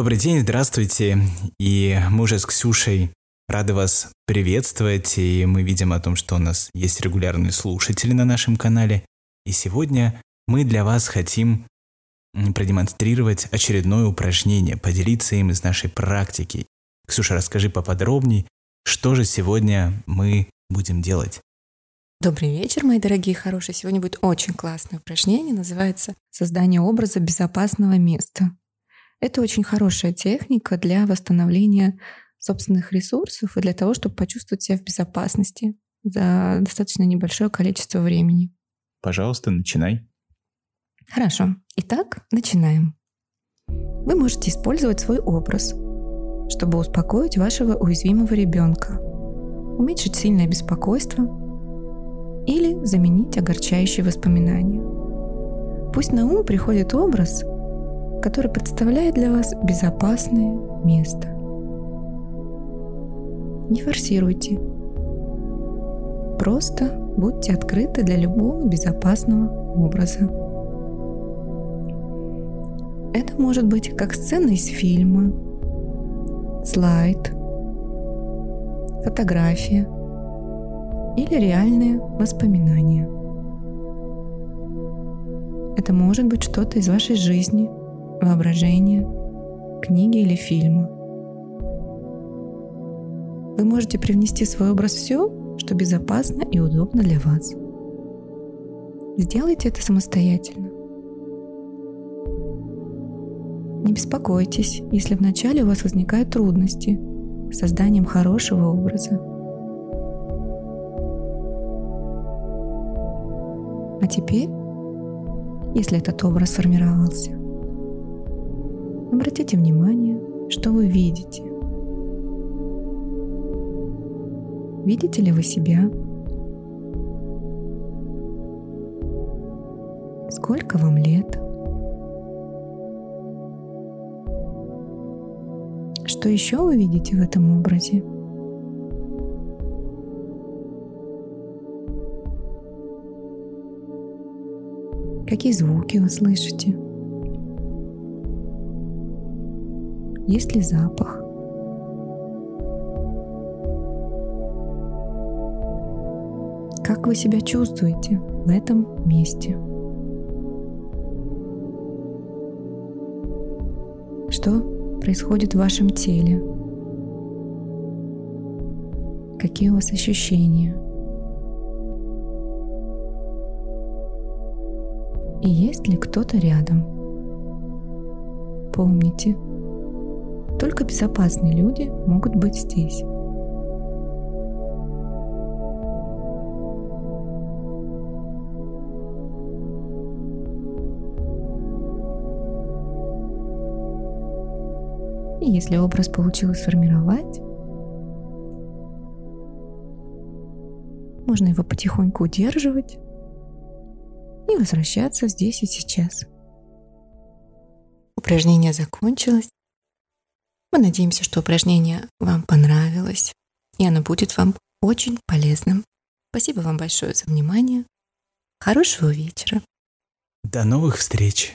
Добрый день, здравствуйте. И мы уже с Ксюшей рады вас приветствовать. И мы видим о том, что у нас есть регулярные слушатели на нашем канале. И сегодня мы для вас хотим продемонстрировать очередное упражнение, поделиться им из нашей практики. Ксюша, расскажи поподробнее, что же сегодня мы будем делать. Добрый вечер, мои дорогие хорошие. Сегодня будет очень классное упражнение, называется «Создание образа безопасного места». Это очень хорошая техника для восстановления собственных ресурсов и для того, чтобы почувствовать себя в безопасности за достаточно небольшое количество времени. Пожалуйста, начинай. Хорошо. Итак, начинаем. Вы можете использовать свой образ, чтобы успокоить вашего уязвимого ребенка, уменьшить сильное беспокойство или заменить огорчающие воспоминания. Пусть на ум приходит образ, который представляет для вас безопасное место. Не форсируйте. Просто будьте открыты для любого безопасного образа. Это может быть как сцена из фильма, слайд, фотография или реальные воспоминания. Это может быть что-то из вашей жизни, воображения, книги или фильма. Вы можете привнести в свой образ все, что безопасно и удобно для вас. Сделайте это самостоятельно. Не беспокойтесь, если вначале у вас возникают трудности с созданием хорошего образа. А теперь, если этот образ сформировался, обратите внимание, что вы видите. Видите ли вы себя? Сколько вам лет? Что еще вы видите в этом образе? Какие звуки вы слышите? Есть ли запах? Как вы себя чувствуете в этом месте? Что происходит в вашем теле? Какие у вас ощущения? И есть ли кто-то рядом? Помните, только безопасные люди могут быть здесь. И если образ получилось сформировать, можно его потихоньку удерживать и возвращаться здесь и сейчас. Упражнение закончилось. Мы надеемся, что упражнение вам понравилось, и оно будет вам очень полезным. Спасибо вам большое за внимание. Хорошего вечера. До новых встреч!